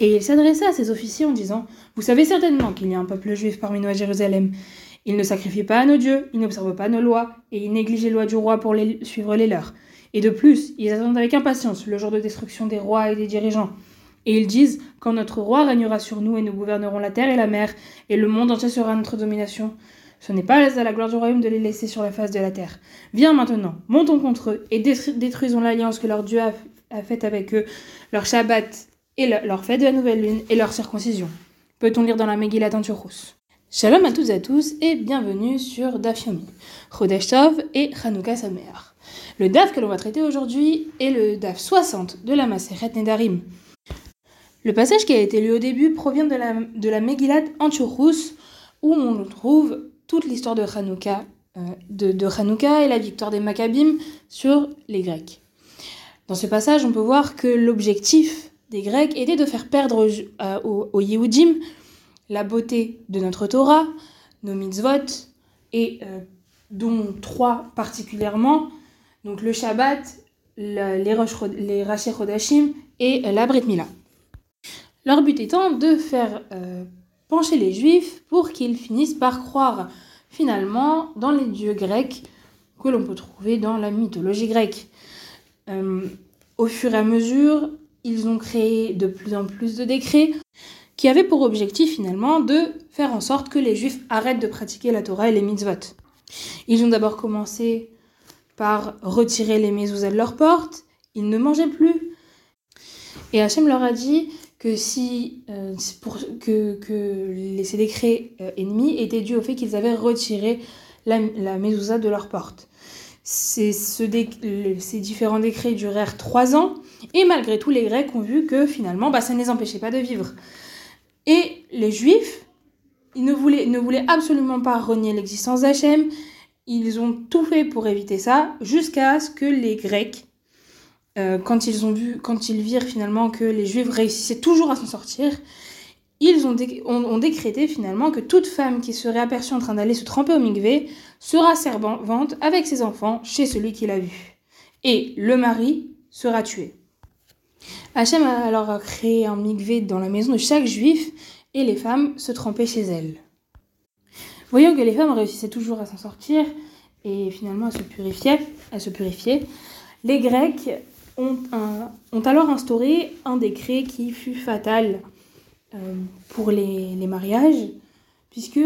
Et il s'adressa à ses officiers en disant Vous savez certainement qu'il y a un peuple juif parmi nous à Jérusalem. Ils ne sacrifient pas à nos dieux, ils n'observent pas nos lois, et ils négligent les lois du roi pour les, suivre les leurs. Et de plus, ils attendent avec impatience le jour de destruction des rois et des dirigeants. Et ils disent Quand notre roi régnera sur nous et nous gouvernerons la terre et la mer, et le monde entier sera notre domination. Ce n'est pas à la gloire du royaume de les laisser sur la face de la terre. Viens maintenant, montons contre eux et détruisons l'alliance que leur Dieu a, faite avec eux, leur Shabbat et leur fête de la nouvelle lune et leur circoncision. Peut-on lire dans la Megillah Antiros Shalom à tous et à tous et bienvenue sur Daf Yomi, Tov et Chanukah Sameach. Le Daf que l'on va traiter aujourd'hui est le Daf 60 de la Maseret Nedarim. Le passage qui a été lu au début provient de la, de la Megillat où on trouve toute l'histoire de Hanouka, euh, de, de et la victoire des Maccabim sur les Grecs. Dans ce passage, on peut voir que l'objectif des Grecs était de faire perdre aux, aux, Yehudim la beauté de notre Torah, nos mitzvot, et euh, dont trois particulièrement, donc le Shabbat, les, les Rashi Chodashim et la Brit Mila. Leur but étant de faire euh, pencher les Juifs pour qu'ils finissent par croire finalement dans les dieux grecs que l'on peut trouver dans la mythologie grecque. Euh, au fur et à mesure, ils ont créé de plus en plus de décrets qui avaient pour objectif finalement de faire en sorte que les Juifs arrêtent de pratiquer la Torah et les mitzvot. Ils ont d'abord commencé par retirer les mezuzahs de leurs portes, ils ne mangeaient plus. Et Hachem leur a dit que si euh, que, que les, ces décrets euh, ennemis étaient dus au fait qu'ils avaient retiré la, la de leur porte. Ces, ce ces différents décrets durèrent trois ans et malgré tout les Grecs ont vu que finalement bah, ça ne les empêchait pas de vivre. Et les Juifs, ils ne voulaient, absolument pas renier l'existence d'Hachem, ils ont tout fait pour éviter ça jusqu'à ce que les Grecs euh, quand ils virent finalement que les Juifs réussissaient toujours à s'en sortir, ils ont, décrété finalement que toute femme qui serait aperçue en train d'aller se tremper au mikvé sera servante avec ses enfants chez celui qui l'a vue. Et le mari sera tué. Hachem a alors créé un mikvé dans la maison de chaque juif et les femmes se trempaient chez elles. Voyant que les femmes réussissaient toujours à s'en sortir et finalement à se purifier, les Grecs ont, alors instauré un décret qui fut fatal euh, pour les, mariages, puisque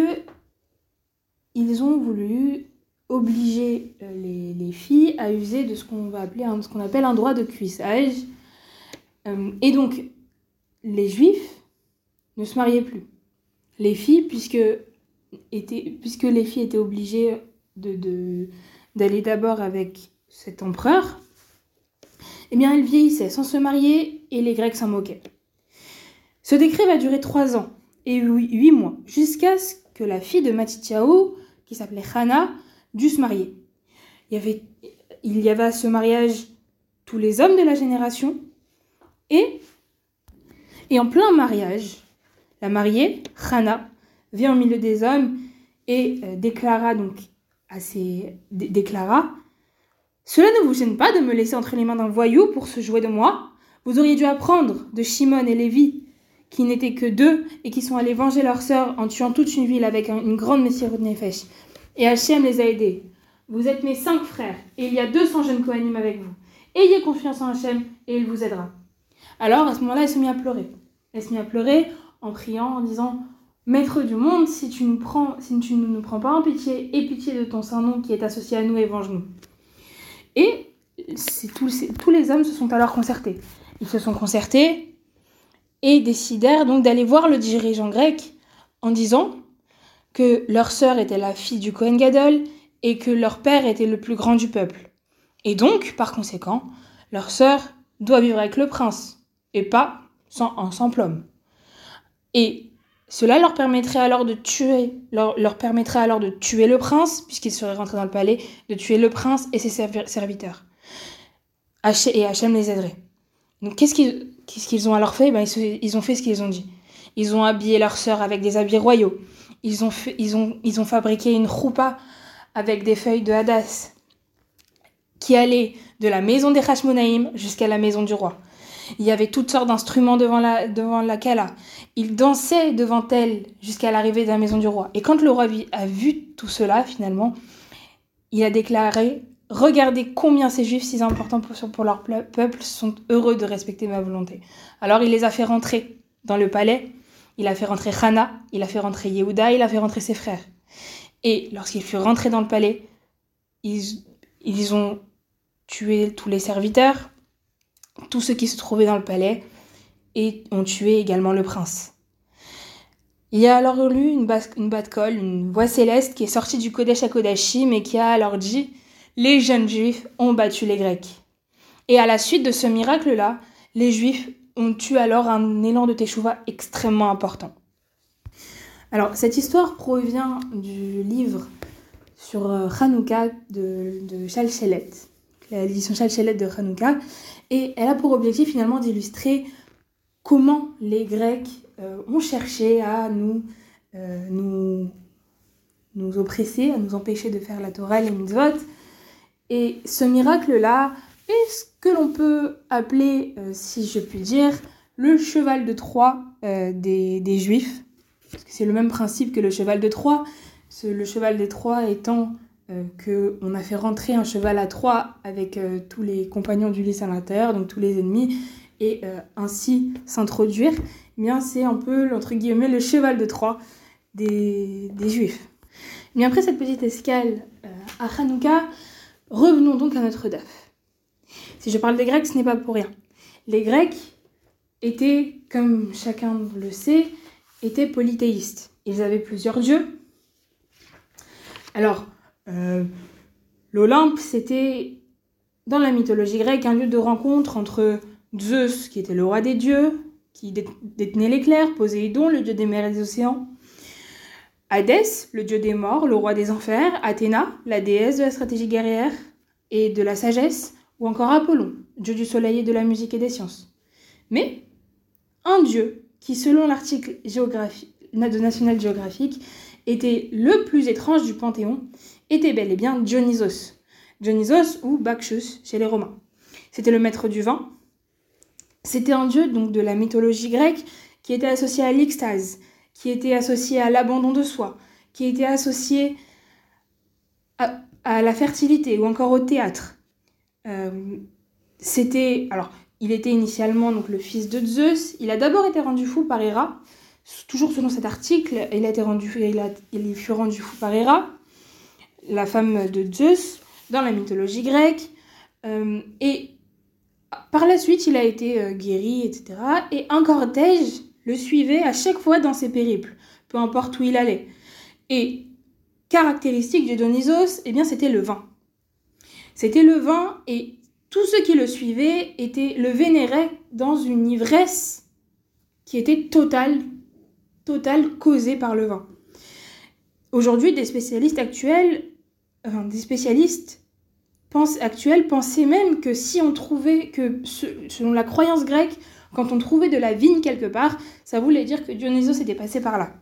ils ont voulu obliger euh, les, les, filles à user de ce qu'on va appeler ce qu'on appelle un droit de cuissage. Euh, et donc, les juifs ne se mariaient plus. Les filles, puisque, étaient, puisque les filles étaient obligées de, d'aller d'abord avec cet empereur, eh bien, elle vieillissait sans se marier et les Grecs s'en moquaient. Ce décret va durer trois ans et huit mois, jusqu'à ce que la fille de Matityahu, qui s'appelait Hana, dût se marier. Il y, avait, il y avait à ce mariage tous les hommes de la génération et, en plein mariage, la mariée, Hana, vient au milieu des hommes et euh, déclara donc à ses, déclara cela ne vous gêne pas de me laisser entre les mains d'un voyou pour se jouer de moi? Vous auriez dû apprendre de Shimon et Lévi, qui n'étaient que deux et qui sont allés venger leur sœur en tuant toute une ville avec une grande de Nefesh. Et Hachem les a aidés. Vous êtes mes cinq frères, et il y a 200 jeunes Kohanim avec vous. Ayez confiance en Hachem, et il vous aidera. Alors, à ce moment-là, elle se mit à pleurer. Elle se mit à pleurer en priant, en disant Maître du monde, si tu ne nous prends pas en pitié, aie pitié de ton saint nom qui est associé à nous et venge-nous. Et tous les hommes se sont alors concertés. Ils se sont concertés et décidèrent donc d'aller voir le dirigeant grec en disant que leur sœur était la fille du Kohen Gadol et que leur père était le plus grand du peuple. Et donc, par conséquent, leur sœur doit vivre avec le prince et pas sans un simple homme. Et cela leur permettrait alors de tuer, leur, leur permettrait alors de tuer le prince, puisqu'il serait rentré dans le palais, de tuer le prince et ses serviteurs. Et Hachem les aiderait. Donc qu'est-ce qu'ils ont alors fait? Ben, ils, ils, ont fait ce qu'ils ont dit. Ils ont habillé leur sœur avec des habits royaux. Ils ont, fait, ils ont, ils ont fabriqué une roupa avec des feuilles de hadas qui allait de la maison des Hashmonaïm jusqu'à la maison du roi. Il y avait toutes sortes d'instruments devant la, devant la Kala. Il dansait devant elle jusqu'à l'arrivée de la maison du roi. Et quand le roi a vu tout cela, finalement, il a déclaré Regardez combien ces juifs si importants pour, pour leur peuple sont heureux de respecter ma volonté. Alors il les a fait rentrer dans le palais. Il a fait rentrer Hana, il a fait rentrer Yehuda, il a fait rentrer ses frères. Et lorsqu'ils furent rentrés dans le palais, ils, ils ont tué tous les serviteurs, tous ceux qui se trouvaient dans le palais, et ont tué également le prince. Il y a alors eu une, une batte-colle, une voix céleste qui est sortie du Kodesh à Kodashim qui a alors dit Les jeunes juifs ont battu les Grecs. Et à la suite de ce miracle-là, les juifs ont eu alors un élan de Teshuvah extrêmement important. Alors, cette histoire provient du livre sur euh, Hanouka de, de Chalchelet, l'édition Chalchelet de Hanouka, et elle a pour objectif finalement d'illustrer comment les Grecs euh, ont cherché à nous, euh, nous, nous oppresser, à nous empêcher de faire la Torah et les mitzvot. Et ce miracle-là est ce que l'on peut appeler, si je puis dire, le cheval de Troie des, des Juifs? Parce que c'est le même principe que le cheval de Troie le cheval des Troie étant euh, qu'on a fait rentrer un cheval à Troie avec euh, tous les compagnons d'Ulysse à l'intérieur, donc tous les ennemis, et euh, ainsi s'introduire, eh bien c'est un peu, entre guillemets, le cheval de Troie des, Juifs. Mais après cette petite escale à Hanouka, revenons donc à notre DAF. Si je parle des Grecs, ce n'est pas pour rien. Les Grecs étaient, comme chacun le sait, étaient polythéistes. Ils avaient plusieurs dieux, alors, euh, l'Olympe, c'était dans la mythologie grecque un lieu de rencontre entre Zeus, qui était le roi des dieux, qui détenait l'éclair, Poséidon, le dieu des mers et des océans, Hadès, le dieu des morts, le roi des enfers, Athéna, la déesse de la stratégie guerrière et de la sagesse, ou encore Apollon, dieu du soleil et de la musique et des sciences. Mais un dieu qui, selon l'article National Geographic, était le plus étrange du Panthéon, était bel et bien Dionysos. Dionysos ou Bacchus chez les Romains. C'était le maître du vin. C'était un dieu donc de la mythologie grecque qui était associé à l'extase, qui était associé à l'abandon de soi, qui était associé à, la fertilité ou encore au théâtre. Euh, c'était alors il était initialement donc le fils de Zeus. Il a d'abord été rendu fou par Héra, toujours selon cet article, il, a été rendu, il, il fut rendu fou par Héra, la femme de Zeus, dans la mythologie grecque. Euh, et par la suite, il a été euh, guéri, etc. Et un cortège le suivait à chaque fois dans ses périples, peu importe où il allait. Et caractéristique de Dionysos, eh bien, c'était le vin. C'était le vin et tous ceux qui le suivaient étaient, le vénéraient dans une ivresse qui était totale, Total causé par le vin. Aujourd'hui, des spécialistes actuels, des spécialistes pensent, actuels pensaient même que si on trouvait que, selon la croyance grecque, quand on trouvait de la vigne quelque part, ça voulait dire que Dionysos était passé par là.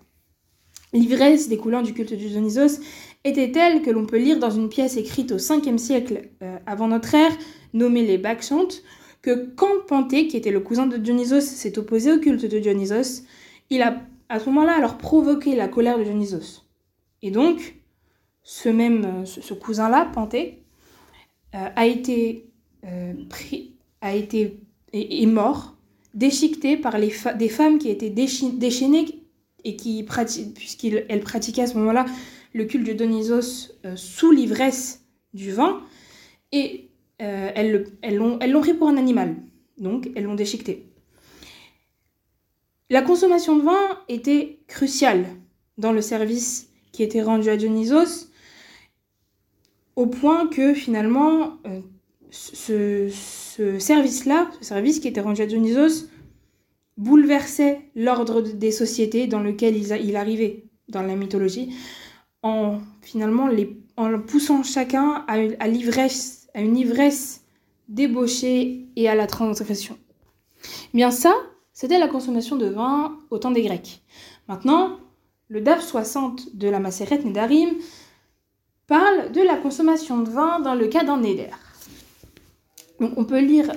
L'ivresse découlant du culte de Dionysos était telle que l'on peut lire dans une pièce écrite au 5e siècle euh, avant notre ère, nommée les Bacchante, que quand Panthée, qui était le cousin de Dionysos, s'est opposé au culte de Dionysos, il a à ce moment-là, alors provoquer la colère de Dionysos. Et donc, ce même, euh, ce, cousin-là, Panthée, euh, a été euh, pris, a été est, mort, déchiqueté par les des femmes qui étaient déchaînées et qui puisqu'elles pratiquaient à ce moment-là le culte de Dionysos sous l'ivresse du vin, et elles l'ont elles pris pour un animal, donc elles l'ont déchiqueté. La consommation de vin était cruciale dans le service qui était rendu à Dionysos, au point que finalement, euh, ce, service-là, ce service qui était rendu à Dionysos, bouleversait l'ordre des sociétés dans lequel il, arrivait dans la mythologie, en finalement les, en poussant chacun à, à l'ivresse, à une ivresse débauchée et à la transgression. Bien ça, c'était la consommation de vin au temps des Grecs. Maintenant, le DAF 60 de la Maseret Nedarim parle de la consommation de vin dans le cas d'un Neder. Donc on peut lire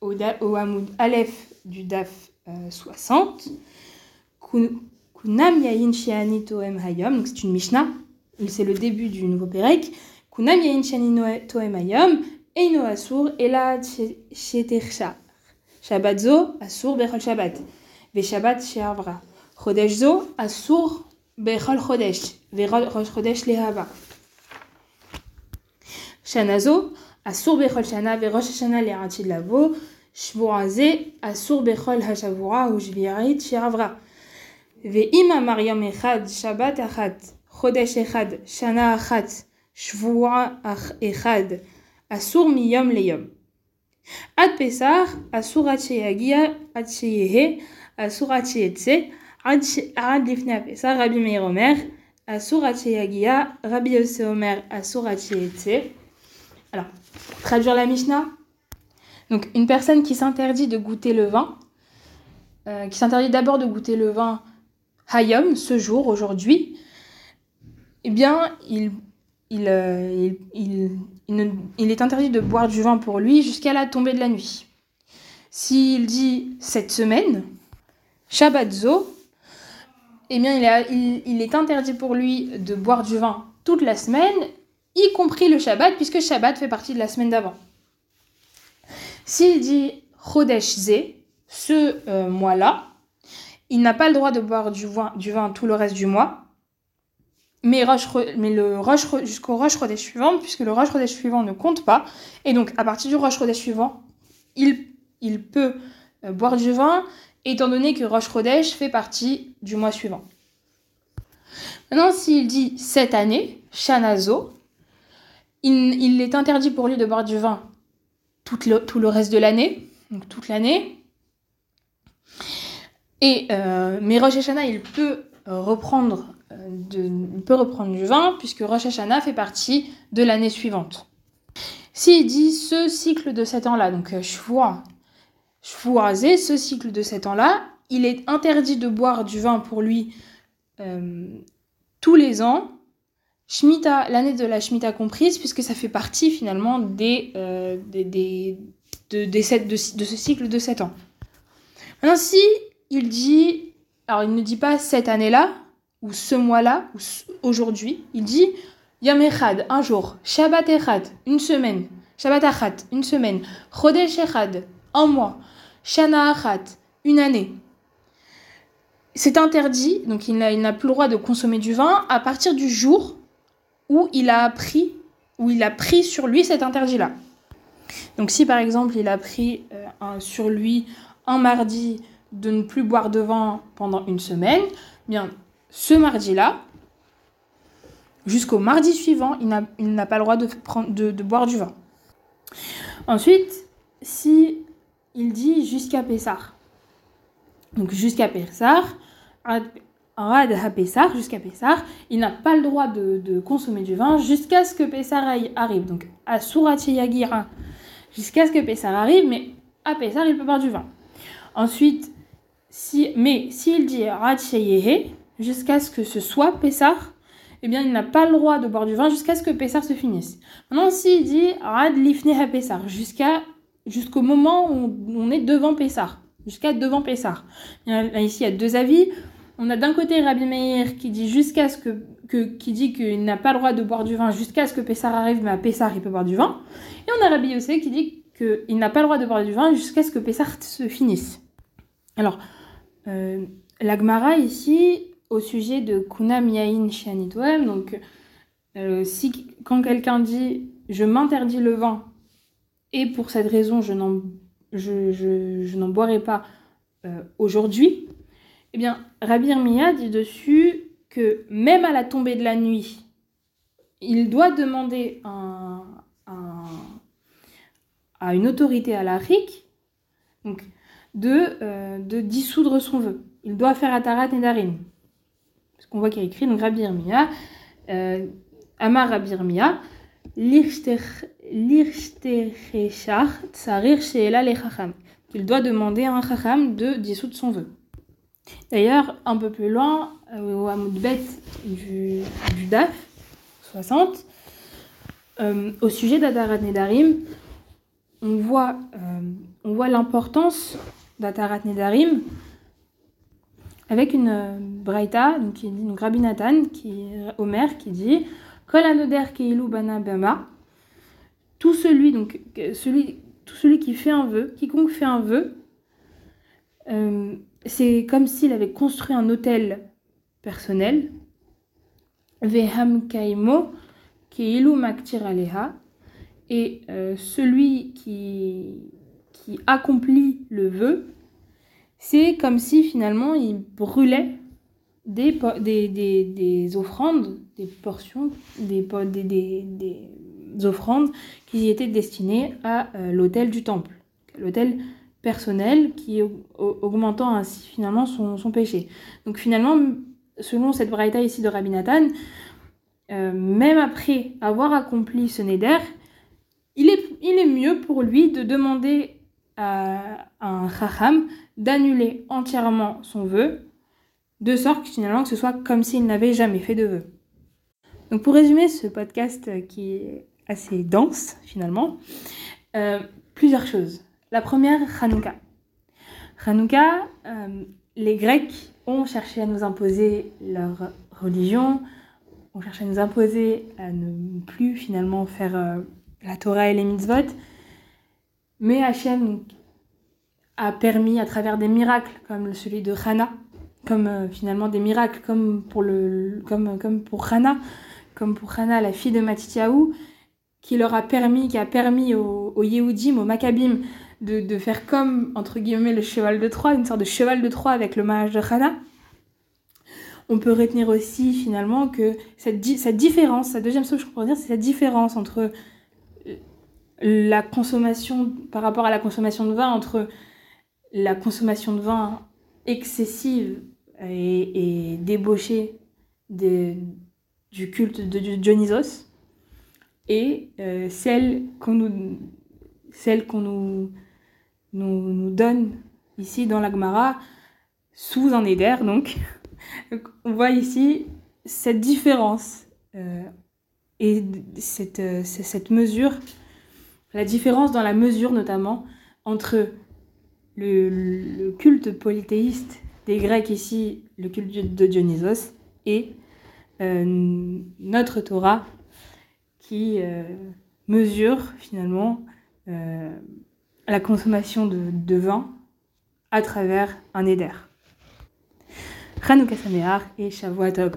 au, da, au Hamoud Aleph du DAF euh, 60. Kunam Yain Shiani Toem Hayom, donc c'est une Mishnah, c'est le début du nouveau Pérec. Kunam Yain Shiani Toem Hayom, Eino Asur, Ela Shetercha. Shabbat Zo, Asur Bechol Shabbat. Ve Shabbat Sheavra. Chodesh Zo, Asur Bechol Chodesh. Ve Rosh Chodesh Lehava. Shanazo, Asur Bechol Shana, Verosh Shana, Lerachid Lavo, Shvoraze, Asur Bechol Hashavura, Ujvirit, Shiravra. Ve'ima Mariam Echad, Shabbat Achat, Chodesh Echad, Shana Achat, Shvura Echad, Asur Miyom Leyom. Ad Pesar, Asur Acheyagia, Acheyehe, Asur Acheyetse, Ad Lifna Pesar, Rabbi Meir Omer, Asur Acheyagia, Rabbi Yose Omer, alors, traduire la Mishnah, donc une personne qui s'interdit de goûter le vin, euh, qui s'interdit d'abord de goûter le vin Hayom, ce jour, aujourd'hui, eh bien, euh, il, est interdit de boire du vin pour lui jusqu'à la tombée de la nuit. S'il dit cette semaine, Shabbatzo, eh bien, il, est interdit pour lui de boire du vin toute la semaine y compris le Shabbat, puisque Shabbat fait partie de la semaine d'avant. S'il dit Chodesh ce euh, mois-là, il n'a pas le droit de boire du vin, tout le reste du mois, mais, mais jusqu'au Rosh Chodesh suivant, puisque le Rosh Chodesh suivant ne compte pas, et donc à partir du Rosh Chodesh suivant, il, il peut euh, boire du vin, étant donné que Rosh Chodesh fait partie du mois suivant. Maintenant, s'il dit cette année, Shanazo, il, est interdit pour lui de boire du vin tout le, tout le reste de l'année, donc toute l'année. Et euh, mais Rosh Hashanah, il peut reprendre, euh, de, il peut reprendre du vin puisque Rosh Hashanah fait partie de l'année suivante. S'il dit ce cycle de 7 ans-là, donc Shvoa, Shvoazé, ce cycle de 7 ans-là, il est interdit de boire du vin pour lui euh, tous les ans Shemitah, l'année de la Shemitah comprise, puisque ça fait partie finalement des, euh, des, de, des sept, de, de, ce cycle de 7 ans. Maintenant, si il dit, alors il ne dit pas cette année-là, ou ce mois-là, ou aujourd'hui, il dit Yom un jour, Shabbat Echad, une semaine, Shabbat Achat, une semaine, Chodesh Echad, un mois, Shana Achat, une année. C'est interdit, donc il n'a plus le droit de consommer du vin à partir du jour où il a pris sur lui cet interdit-là. Donc si par exemple il a pris euh, sur lui un mardi de ne plus boire de vin pendant une semaine, bien ce mardi-là, jusqu'au mardi suivant, il n'a pas le droit de, boire du vin. Ensuite, si il dit jusqu'à Pessar, donc jusqu'à Pessar, à Pessar, jusqu'à Pessar, il n'a pas le droit de, consommer du vin jusqu'à ce que Pessar arrive. Donc à Yagira, jusqu'à ce que Pessar arrive, mais à Pessar, il peut boire du vin. Ensuite, si, mais s'il dit Rad jusqu'à ce que ce soit Pessar, eh bien, il n'a pas le droit de boire du vin jusqu'à ce que Pessar se finisse. Maintenant, s'il dit Rad Lifne Pessar, jusqu'à, jusqu'au moment où on est devant Pessar, jusqu'à devant Pessar. Ici, il y a deux avis. On a d'un côté Rabbi Meir qui dit qu'il n'a pas le droit de boire du vin jusqu'à ce que Pessar arrive, mais à Pessar il peut boire du vin. Et on a Rabbi Yossé qui dit qu'il n'a pas le droit de boire du vin jusqu'à ce que Pessar se finisse. Alors, euh, l'Agmara ici, au sujet de Kunam Yain Shianitoem, donc euh, si quand quelqu'un dit je m'interdis le vin et pour cette raison je n'en boirai pas euh, aujourd'hui, eh bien, Rabbi Irmiya dit dessus que même à la tombée de la nuit, il doit demander à une autorité à de, euh, de dissoudre son vœu. Il doit faire Atarat Nedarim. Parce qu'on voit qu'il y a écrit, donc Rabbi Irmiya, euh, Amar Rabbi Irmiya, il doit demander à un chacham de dissoudre son vœu. D'ailleurs, un peu plus loin, euh, au Hamoudbet du, du DAF 60, euh, au sujet d'Adarat Nedarim, on voit, euh, on voit l'importance d'Atarat Nedarim avec une Braïta, donc qui dit, qui, qui dit Kol keilu bana bama. Tout celui, tout celui qui fait un vœu, quiconque fait un vœu, c'est comme s'il avait construit un hôtel personnel. Veham kaimo aleha. Et euh, celui qui, qui accomplit le vœu, c'est comme si finalement il brûlait des, des, des, des offrandes, des portions, des, des, offrandes qui étaient destinées à euh, l'autel du temple, personnel qui augmentant ainsi finalement son, péché. Donc finalement, selon cette braïta ici de Rabbi Nathan, euh, même après avoir accompli ce neder, il est, il est mieux pour lui de demander à un chacham d'annuler entièrement son vœu, de sorte finalement que ce soit comme s'il n'avait jamais fait de vœu. Donc pour résumer ce podcast qui est assez dense finalement, euh, plusieurs choses. La première, Hanouka. Hanouka, euh, les Grecs ont cherché à nous imposer leur religion, ont cherché à nous imposer à ne plus finalement faire euh, la Torah et les mitzvot. Mais Hachem a permis à travers des miracles comme celui de Hana, comme euh, finalement des miracles comme pour, le, comme, comme pour Hana, comme pour Hana, la fille de Matityahu, qui leur a permis, qui a permis aux, aux Yehudim, aux Maccabim, de, de, faire comme, entre guillemets, le cheval de Troie, une sorte de cheval de Troie avec le mariage de Hana. On peut retenir aussi finalement que cette, cette différence, la deuxième chose que je pourrais dire, c'est cette différence entre la consommation, par rapport à la consommation de vin, entre la consommation de vin excessive et, et débauchée du culte de Dionysos et euh, celle qu'on nous, celle qu'on nous, nous, nous, donne ici dans l'Agmara sous un éder. Donc, on voit ici cette différence euh, et cette, euh, cette mesure la différence dans la mesure notamment entre le, culte polythéiste des Grecs ici, le culte de Dionysos, et euh, notre Torah qui mesure finalement la consommation de, vin à travers un éder. Chanukah Sameach et Shavuot